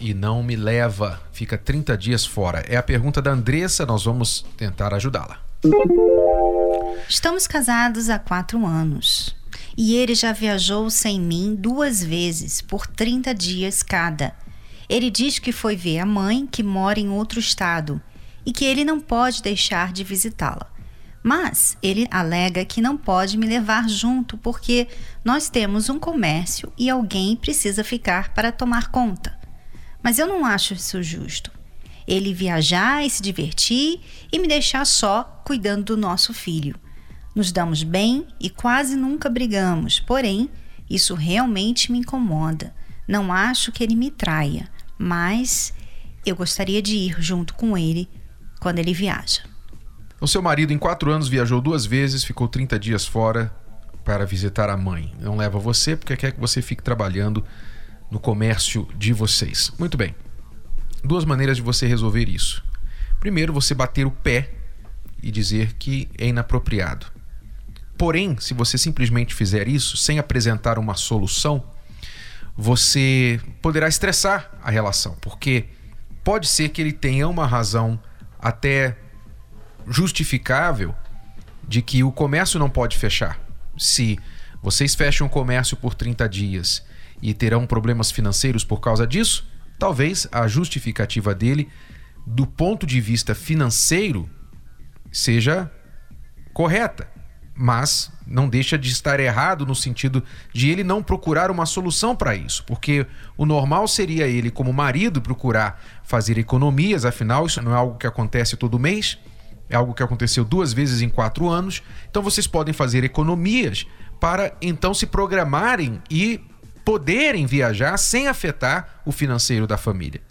e não me leva, fica 30 dias fora. É a pergunta da Andressa, nós vamos tentar ajudá-la. Estamos casados há quatro anos e ele já viajou sem mim duas vezes, por 30 dias cada. Ele diz que foi ver a mãe, que mora em outro estado, e que ele não pode deixar de visitá-la. Mas ele alega que não pode me levar junto porque nós temos um comércio e alguém precisa ficar para tomar conta. Mas eu não acho isso justo. Ele viajar e se divertir e me deixar só cuidando do nosso filho. Nos damos bem e quase nunca brigamos, porém, isso realmente me incomoda. Não acho que ele me traia, mas eu gostaria de ir junto com ele quando ele viaja. O seu marido, em quatro anos, viajou duas vezes, ficou 30 dias fora para visitar a mãe. Não leva você porque quer que você fique trabalhando no comércio de vocês. Muito bem. Duas maneiras de você resolver isso. Primeiro, você bater o pé e dizer que é inapropriado. Porém, se você simplesmente fizer isso sem apresentar uma solução, você poderá estressar a relação, porque pode ser que ele tenha uma razão até justificável de que o comércio não pode fechar. Se vocês fecham o comércio por 30 dias e terão problemas financeiros por causa disso, talvez a justificativa dele, do ponto de vista financeiro, seja correta, mas não deixa de estar errado no sentido de ele não procurar uma solução para isso, porque o normal seria ele, como marido, procurar fazer economias, afinal, isso não é algo que acontece todo mês, é algo que aconteceu duas vezes em quatro anos, então vocês podem fazer economias para então se programarem e poderem viajar sem afetar o financeiro da família.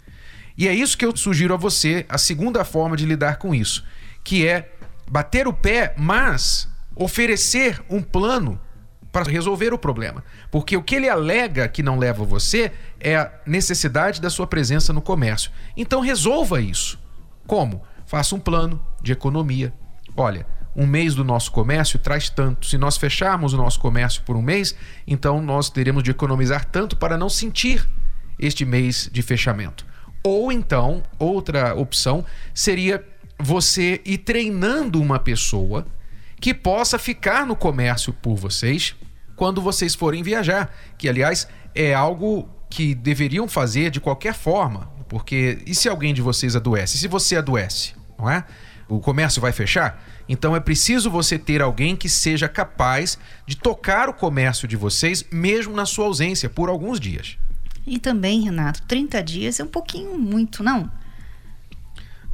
E é isso que eu sugiro a você, a segunda forma de lidar com isso, que é bater o pé, mas oferecer um plano para resolver o problema. Porque o que ele alega que não leva você é a necessidade da sua presença no comércio. Então resolva isso. Como? Faça um plano de economia. Olha, um mês do nosso comércio traz tanto. Se nós fecharmos o nosso comércio por um mês, então nós teremos de economizar tanto para não sentir este mês de fechamento. Ou então, outra opção seria você ir treinando uma pessoa que possa ficar no comércio por vocês quando vocês forem viajar, que aliás é algo que deveriam fazer de qualquer forma, porque e se alguém de vocês adoece? Se você adoece, não é? O comércio vai fechar? Então é preciso você ter alguém que seja capaz de tocar o comércio de vocês, mesmo na sua ausência, por alguns dias. E também, Renato, 30 dias é um pouquinho muito, não?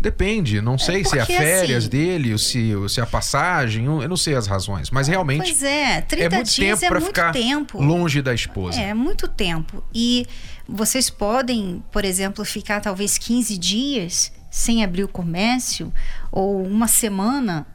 Depende, não sei é se é a férias assim, dele, ou se, se é a passagem, eu não sei as razões, mas realmente. Pois é, 30 é muito dias tempo é muito ficar tempo. Longe da esposa. É, muito tempo. E vocês podem, por exemplo, ficar talvez 15 dias sem abrir o comércio, ou uma semana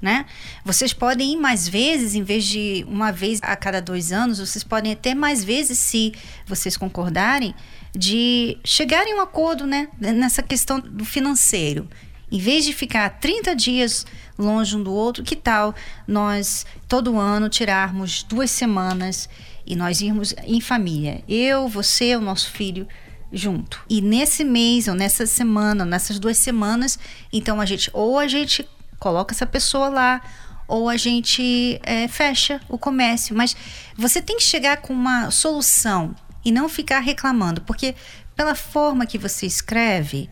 né? Vocês podem ir mais vezes, em vez de uma vez a cada dois anos, vocês podem até mais vezes, se vocês concordarem, de chegarem a um acordo, né? Nessa questão do financeiro. Em vez de ficar 30 dias longe um do outro, que tal nós todo ano tirarmos duas semanas e nós irmos em família? Eu, você, o nosso filho junto. E nesse mês, ou nessa semana, ou nessas duas semanas, então a gente, ou a gente coloca essa pessoa lá, ou a gente é, fecha o comércio. Mas você tem que chegar com uma solução e não ficar reclamando, porque pela forma que você escreve,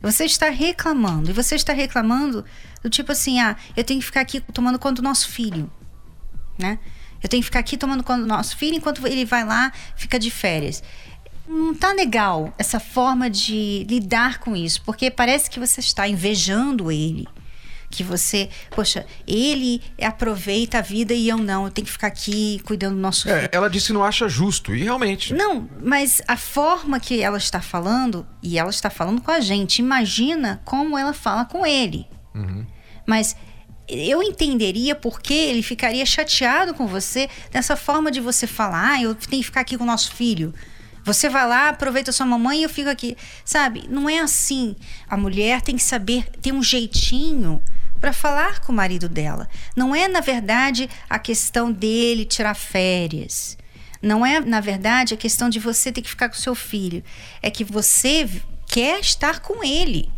você está reclamando. E você está reclamando do tipo assim: ah, eu tenho que ficar aqui tomando conta do nosso filho, né? Eu tenho que ficar aqui tomando conta do nosso filho enquanto ele vai lá, fica de férias. Não tá legal essa forma de lidar com isso, porque parece que você está invejando ele que você, poxa, ele aproveita a vida e eu não, eu tenho que ficar aqui cuidando do nosso é, Ela disse que não acha justo, e realmente. Não, mas a forma que ela está falando, e ela está falando com a gente, imagina como ela fala com ele. Uhum. Mas eu entenderia porque ele ficaria chateado com você dessa forma de você falar, ah, eu tenho que ficar aqui com o nosso filho. Você vai lá, aproveita sua mamãe e eu fico aqui. Sabe? Não é assim. A mulher tem que saber ter um jeitinho para falar com o marido dela. Não é, na verdade, a questão dele tirar férias. Não é, na verdade, a questão de você ter que ficar com seu filho. É que você quer estar com ele.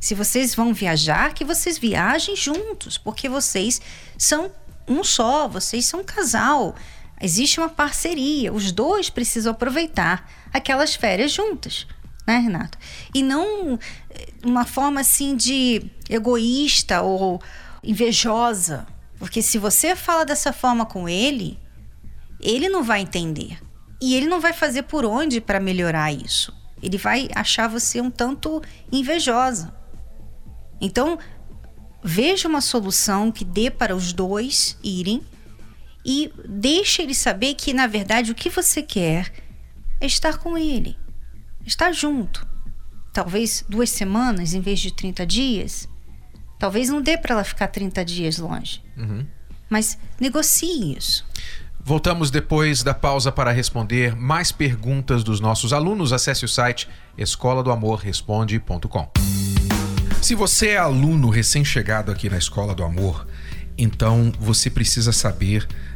Se vocês vão viajar, que vocês viajem juntos, porque vocês são um só, vocês são um casal. Existe uma parceria, os dois precisam aproveitar aquelas férias juntas, né, Renato? E não eh, uma forma assim de egoísta ou invejosa, porque se você fala dessa forma com ele, ele não vai entender. E ele não vai fazer por onde para melhorar isso. Ele vai achar você um tanto invejosa. Então, veja uma solução que dê para os dois irem e deixe ele saber que, na verdade, o que você quer é estar com ele, estar junto. Talvez duas semanas em vez de 30 dias. Talvez não dê para ela ficar 30 dias longe. Uhum. Mas negocie isso. Voltamos depois da pausa para responder mais perguntas dos nossos alunos. Acesse o site escola do amor responde.com. Se você é aluno recém-chegado aqui na Escola do Amor, então você precisa saber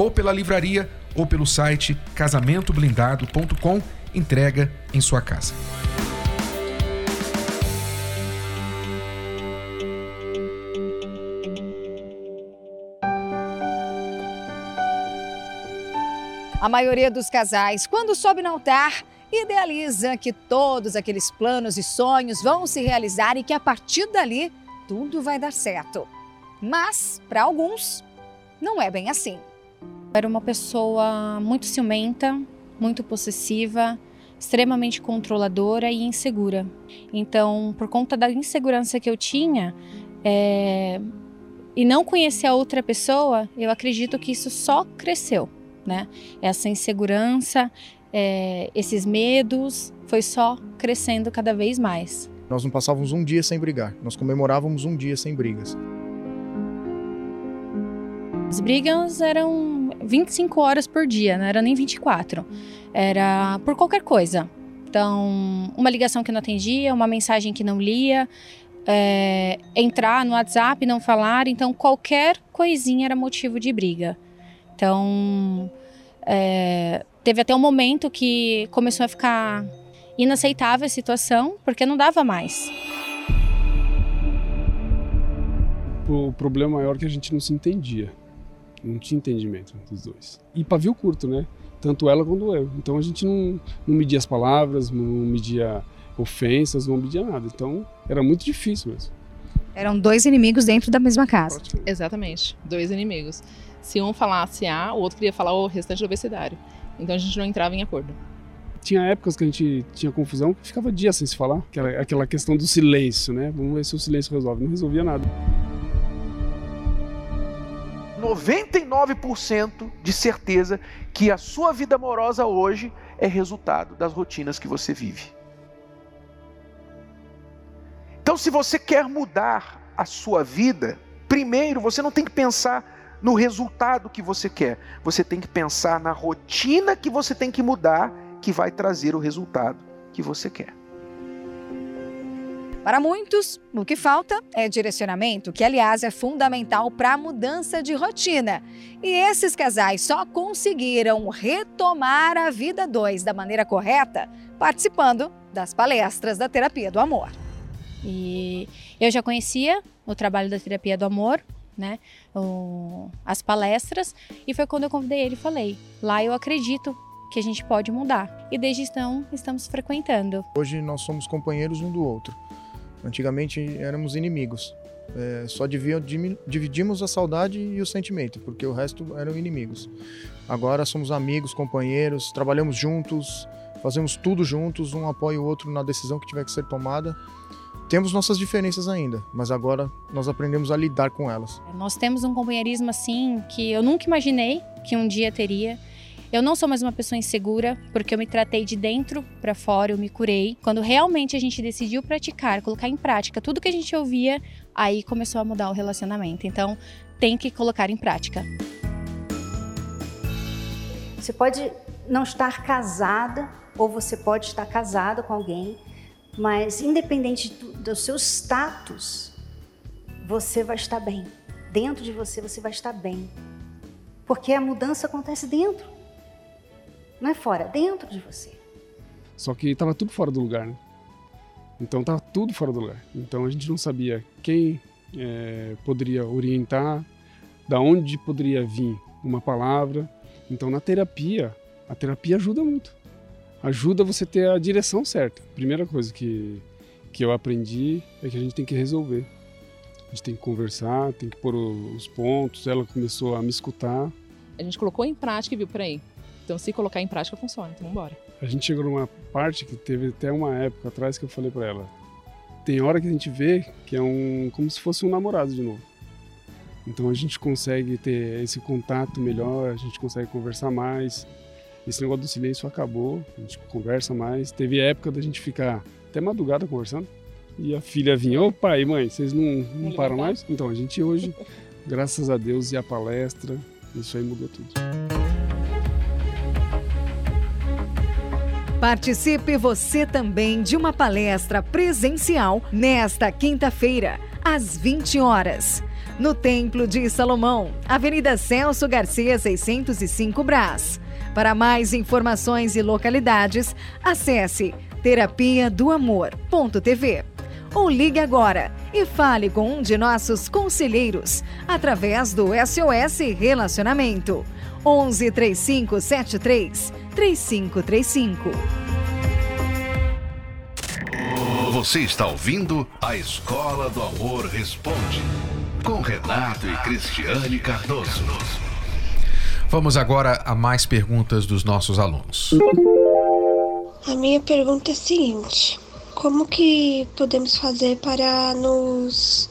Ou pela livraria ou pelo site casamentoblindado.com, entrega em sua casa. A maioria dos casais, quando sobe no altar, idealiza que todos aqueles planos e sonhos vão se realizar e que a partir dali tudo vai dar certo. Mas, para alguns, não é bem assim. Era uma pessoa muito ciumenta, muito possessiva, extremamente controladora e insegura. Então, por conta da insegurança que eu tinha é... e não conhecer a outra pessoa, eu acredito que isso só cresceu, né? Essa insegurança, é... esses medos, foi só crescendo cada vez mais. Nós não passávamos um dia sem brigar, nós comemorávamos um dia sem brigas. As brigas eram 25 horas por dia, não era nem 24. Era por qualquer coisa. Então, uma ligação que não atendia, uma mensagem que não lia, é, entrar no WhatsApp não falar. Então, qualquer coisinha era motivo de briga. Então, é, teve até um momento que começou a ficar inaceitável a situação, porque não dava mais. O problema maior é que a gente não se entendia. Não tinha entendimento dos dois. E pavio curto, né? Tanto ela quanto eu. Então a gente não, não media as palavras, não media ofensas, não media nada. Então era muito difícil mesmo. Eram dois inimigos dentro da mesma casa. Exatamente, dois inimigos. Se um falasse A, o outro queria falar o restante do abecedário. Então a gente não entrava em acordo. Tinha épocas que a gente tinha confusão que ficava dias sem se falar. Aquela, aquela questão do silêncio, né? Vamos ver se o silêncio resolve. Não resolvia nada. 99% de certeza que a sua vida amorosa hoje é resultado das rotinas que você vive. Então, se você quer mudar a sua vida, Primeiro, você não tem que pensar no resultado que você quer, você tem que pensar na rotina que você tem que mudar, que vai trazer o resultado que você quer. Para muitos, o que falta é direcionamento, que aliás é fundamental para a mudança de rotina. E esses casais só conseguiram retomar a vida dois da maneira correta participando das palestras da terapia do amor. E eu já conhecia o trabalho da terapia do amor, né? O, as palestras, e foi quando eu convidei ele e falei: lá eu acredito que a gente pode mudar. E desde então estamos frequentando. Hoje nós somos companheiros um do outro. Antigamente éramos inimigos. É, só dividimos a saudade e o sentimento, porque o resto eram inimigos. Agora somos amigos, companheiros, trabalhamos juntos, fazemos tudo juntos, um apoia o outro na decisão que tiver que ser tomada. Temos nossas diferenças ainda, mas agora nós aprendemos a lidar com elas. Nós temos um companheirismo assim que eu nunca imaginei que um dia teria. Eu não sou mais uma pessoa insegura, porque eu me tratei de dentro para fora, eu me curei. Quando realmente a gente decidiu praticar, colocar em prática tudo que a gente ouvia, aí começou a mudar o relacionamento. Então, tem que colocar em prática. Você pode não estar casada ou você pode estar casado com alguém, mas independente do, do seu status, você vai estar bem. Dentro de você, você vai estar bem. Porque a mudança acontece dentro. Não é fora, dentro de você. Só que estava tudo fora do lugar, né? Então estava tudo fora do lugar. Então a gente não sabia quem é, poderia orientar, da onde poderia vir uma palavra. Então na terapia, a terapia ajuda muito. Ajuda você ter a direção certa. Primeira coisa que, que eu aprendi é que a gente tem que resolver. A gente tem que conversar, tem que pôr os pontos. Ela começou a me escutar. A gente colocou em prática e viu, peraí, então, se colocar em prática, funciona. Então, vamos embora. A gente chegou numa parte que teve até uma época atrás que eu falei para ela: tem hora que a gente vê que é um como se fosse um namorado de novo. Então a gente consegue ter esse contato melhor, a gente consegue conversar mais. Esse negócio do silêncio acabou, a gente conversa mais. Teve época da gente ficar até madrugada conversando. E a filha vinha, ô pai, mãe, vocês não, não param mais? Então a gente hoje, graças a Deus e a palestra, isso aí mudou tudo. Participe você também de uma palestra presencial nesta quinta-feira, às 20 horas, no Templo de Salomão, Avenida Celso Garcia, 605 Brás. Para mais informações e localidades, acesse terapia do amor.tv ou ligue agora e fale com um de nossos conselheiros através do SOS Relacionamento 11 3573 3535. Você está ouvindo a Escola do Amor Responde com Renato e Cristiane Cardoso. Vamos agora a mais perguntas dos nossos alunos. A minha pergunta é a seguinte: como que podemos fazer para nos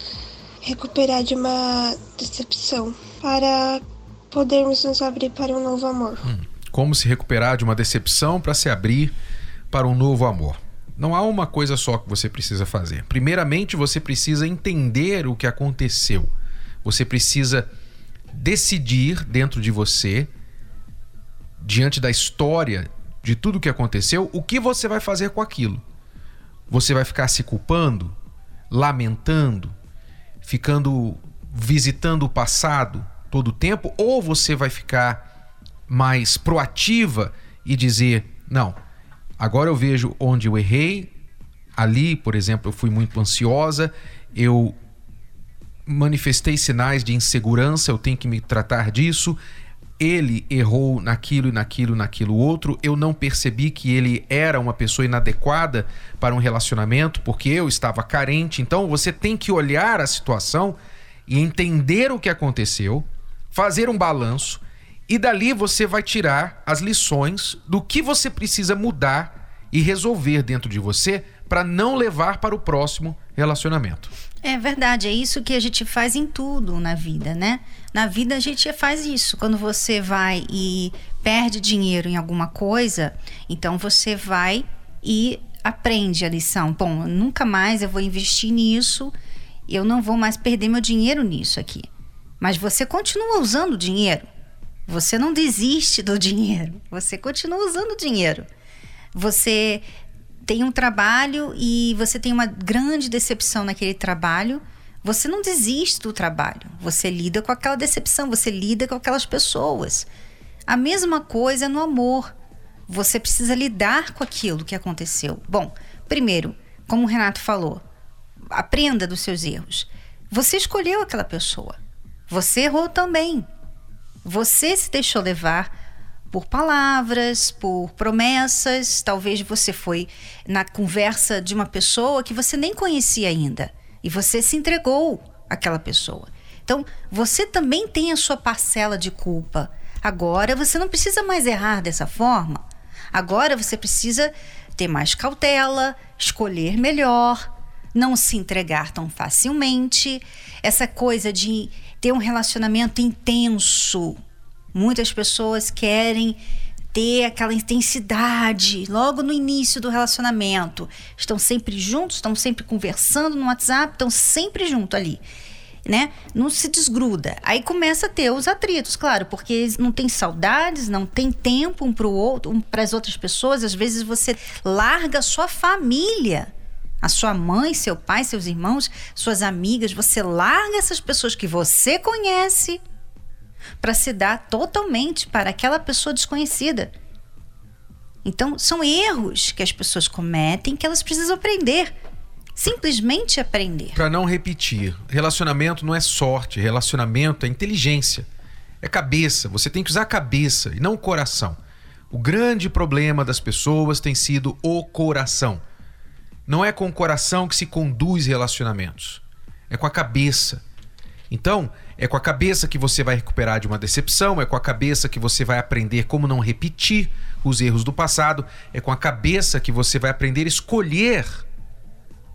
recuperar de uma decepção, para podermos nos abrir para um novo amor? Hum como se recuperar de uma decepção para se abrir para um novo amor. Não há uma coisa só que você precisa fazer. Primeiramente, você precisa entender o que aconteceu. Você precisa decidir dentro de você, diante da história de tudo o que aconteceu, o que você vai fazer com aquilo. Você vai ficar se culpando, lamentando, ficando visitando o passado todo o tempo, ou você vai ficar mais proativa e dizer: não, agora eu vejo onde eu errei. Ali, por exemplo, eu fui muito ansiosa, eu manifestei sinais de insegurança, eu tenho que me tratar disso. Ele errou naquilo e naquilo, naquilo outro. Eu não percebi que ele era uma pessoa inadequada para um relacionamento porque eu estava carente. Então você tem que olhar a situação e entender o que aconteceu, fazer um balanço e dali você vai tirar as lições do que você precisa mudar e resolver dentro de você para não levar para o próximo relacionamento. É verdade, é isso que a gente faz em tudo na vida, né? Na vida a gente faz isso. Quando você vai e perde dinheiro em alguma coisa, então você vai e aprende a lição. Bom, nunca mais eu vou investir nisso eu não vou mais perder meu dinheiro nisso aqui. Mas você continua usando o dinheiro. Você não desiste do dinheiro. Você continua usando o dinheiro. Você tem um trabalho e você tem uma grande decepção naquele trabalho. Você não desiste do trabalho. Você lida com aquela decepção, você lida com aquelas pessoas. A mesma coisa no amor. Você precisa lidar com aquilo que aconteceu. Bom, primeiro, como o Renato falou, aprenda dos seus erros. Você escolheu aquela pessoa. Você errou também. Você se deixou levar por palavras, por promessas. Talvez você foi na conversa de uma pessoa que você nem conhecia ainda e você se entregou àquela pessoa. Então, você também tem a sua parcela de culpa. Agora você não precisa mais errar dessa forma. Agora você precisa ter mais cautela, escolher melhor, não se entregar tão facilmente. Essa coisa de ter um relacionamento intenso. Muitas pessoas querem ter aquela intensidade logo no início do relacionamento. Estão sempre juntos, estão sempre conversando no WhatsApp, estão sempre junto ali. Né? Não se desgruda. Aí começa a ter os atritos, claro, porque não tem saudades, não tem tempo um para o outro, um para as outras pessoas. Às vezes você larga a sua família a sua mãe, seu pai, seus irmãos, suas amigas, você larga essas pessoas que você conhece para se dar totalmente para aquela pessoa desconhecida. Então, são erros que as pessoas cometem que elas precisam aprender. Simplesmente aprender. Para não repetir, relacionamento não é sorte, relacionamento é inteligência. É cabeça, você tem que usar a cabeça e não o coração. O grande problema das pessoas tem sido o coração. Não é com o coração que se conduz relacionamentos, é com a cabeça. Então, é com a cabeça que você vai recuperar de uma decepção, é com a cabeça que você vai aprender como não repetir os erros do passado, é com a cabeça que você vai aprender a escolher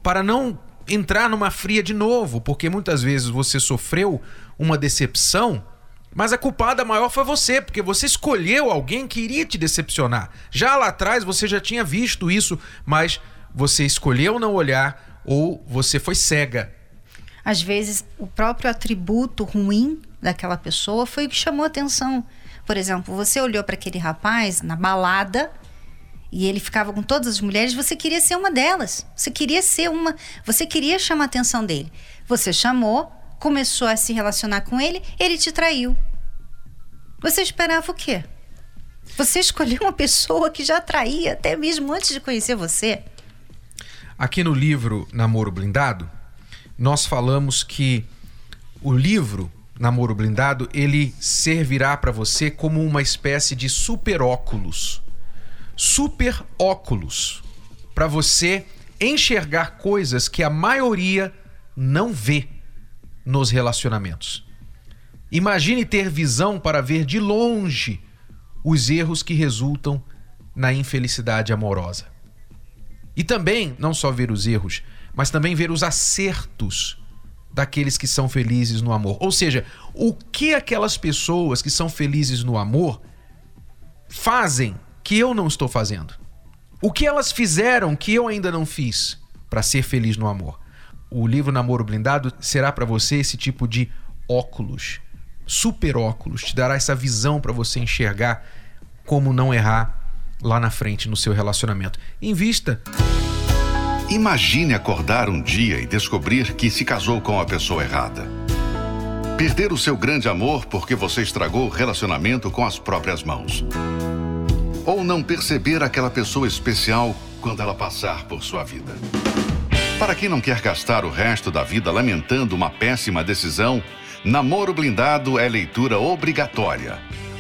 para não entrar numa fria de novo, porque muitas vezes você sofreu uma decepção, mas a culpada maior foi você, porque você escolheu alguém que iria te decepcionar. Já lá atrás você já tinha visto isso, mas você escolheu não olhar ou você foi cega. Às vezes, o próprio atributo ruim daquela pessoa foi o que chamou atenção. Por exemplo, você olhou para aquele rapaz na balada e ele ficava com todas as mulheres, você queria ser uma delas. Você queria ser uma, você queria chamar a atenção dele. Você chamou, começou a se relacionar com ele, ele te traiu. Você esperava o quê? Você escolheu uma pessoa que já traía até mesmo antes de conhecer você. Aqui no livro Namoro Blindado, nós falamos que o livro Namoro Blindado, ele servirá para você como uma espécie de super óculos. Super óculos para você enxergar coisas que a maioria não vê nos relacionamentos. Imagine ter visão para ver de longe os erros que resultam na infelicidade amorosa. E também, não só ver os erros, mas também ver os acertos daqueles que são felizes no amor. Ou seja, o que aquelas pessoas que são felizes no amor fazem que eu não estou fazendo? O que elas fizeram que eu ainda não fiz para ser feliz no amor? O livro Namoro Blindado será para você esse tipo de óculos, super óculos, te dará essa visão para você enxergar como não errar lá na frente no seu relacionamento. Invista. Imagine acordar um dia e descobrir que se casou com a pessoa errada. Perder o seu grande amor porque você estragou o relacionamento com as próprias mãos. Ou não perceber aquela pessoa especial quando ela passar por sua vida. Para quem não quer gastar o resto da vida lamentando uma péssima decisão, Namoro Blindado é leitura obrigatória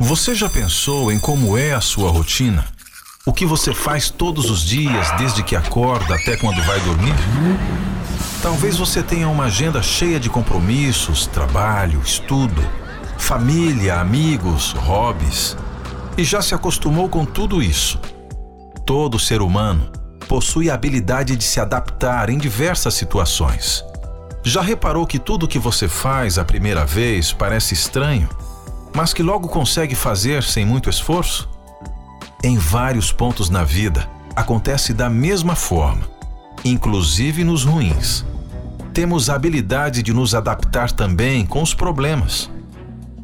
Você já pensou em como é a sua rotina? O que você faz todos os dias, desde que acorda até quando vai dormir? Talvez você tenha uma agenda cheia de compromissos, trabalho, estudo, família, amigos, hobbies e já se acostumou com tudo isso. Todo ser humano possui a habilidade de se adaptar em diversas situações. Já reparou que tudo que você faz a primeira vez parece estranho, mas que logo consegue fazer sem muito esforço? Em vários pontos na vida, acontece da mesma forma, inclusive nos ruins. Temos a habilidade de nos adaptar também com os problemas.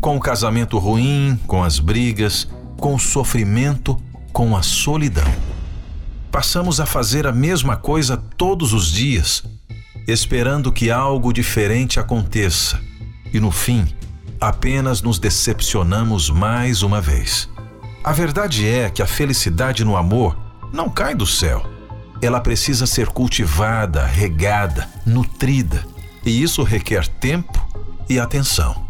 Com o casamento ruim, com as brigas, com o sofrimento, com a solidão. Passamos a fazer a mesma coisa todos os dias, esperando que algo diferente aconteça, e no fim, apenas nos decepcionamos mais uma vez. A verdade é que a felicidade no amor não cai do céu. Ela precisa ser cultivada, regada, nutrida, e isso requer tempo e atenção.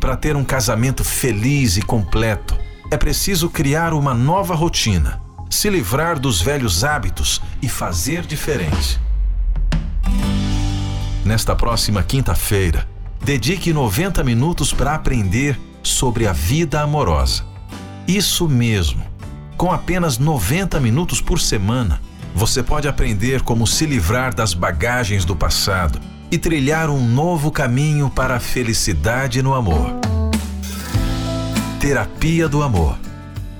Para ter um casamento feliz e completo, é preciso criar uma nova rotina, se livrar dos velhos hábitos e fazer diferente. Nesta próxima quinta-feira, dedique 90 minutos para aprender sobre a vida amorosa. Isso mesmo. Com apenas 90 minutos por semana, você pode aprender como se livrar das bagagens do passado e trilhar um novo caminho para a felicidade no amor. Terapia do Amor.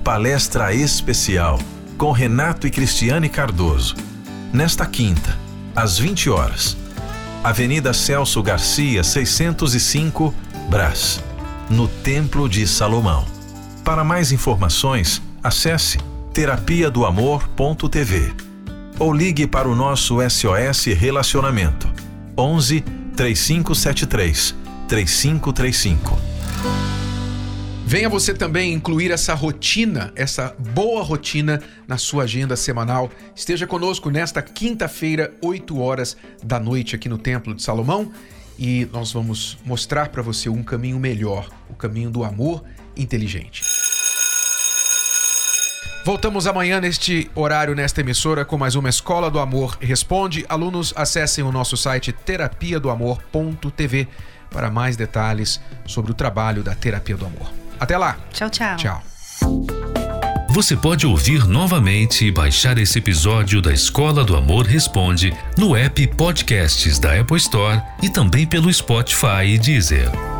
Palestra especial com Renato e Cristiane Cardoso. Nesta quinta, às 20 horas. Avenida Celso Garcia, 605, Brás, no Templo de Salomão. Para mais informações, acesse terapia do amor.tv ou ligue para o nosso SOS Relacionamento 11 3573 3535. Venha você também incluir essa rotina, essa boa rotina na sua agenda semanal. Esteja conosco nesta quinta-feira, 8 horas da noite, aqui no Templo de Salomão, e nós vamos mostrar para você um caminho melhor, o caminho do amor inteligente. Voltamos amanhã neste horário, nesta emissora, com mais uma Escola do Amor Responde. Alunos, acessem o nosso site terapia do amor.tv para mais detalhes sobre o trabalho da Terapia do Amor. Até lá. Tchau, tchau. Tchau. Você pode ouvir novamente e baixar esse episódio da Escola do Amor Responde no app Podcasts da Apple Store e também pelo Spotify e Deezer.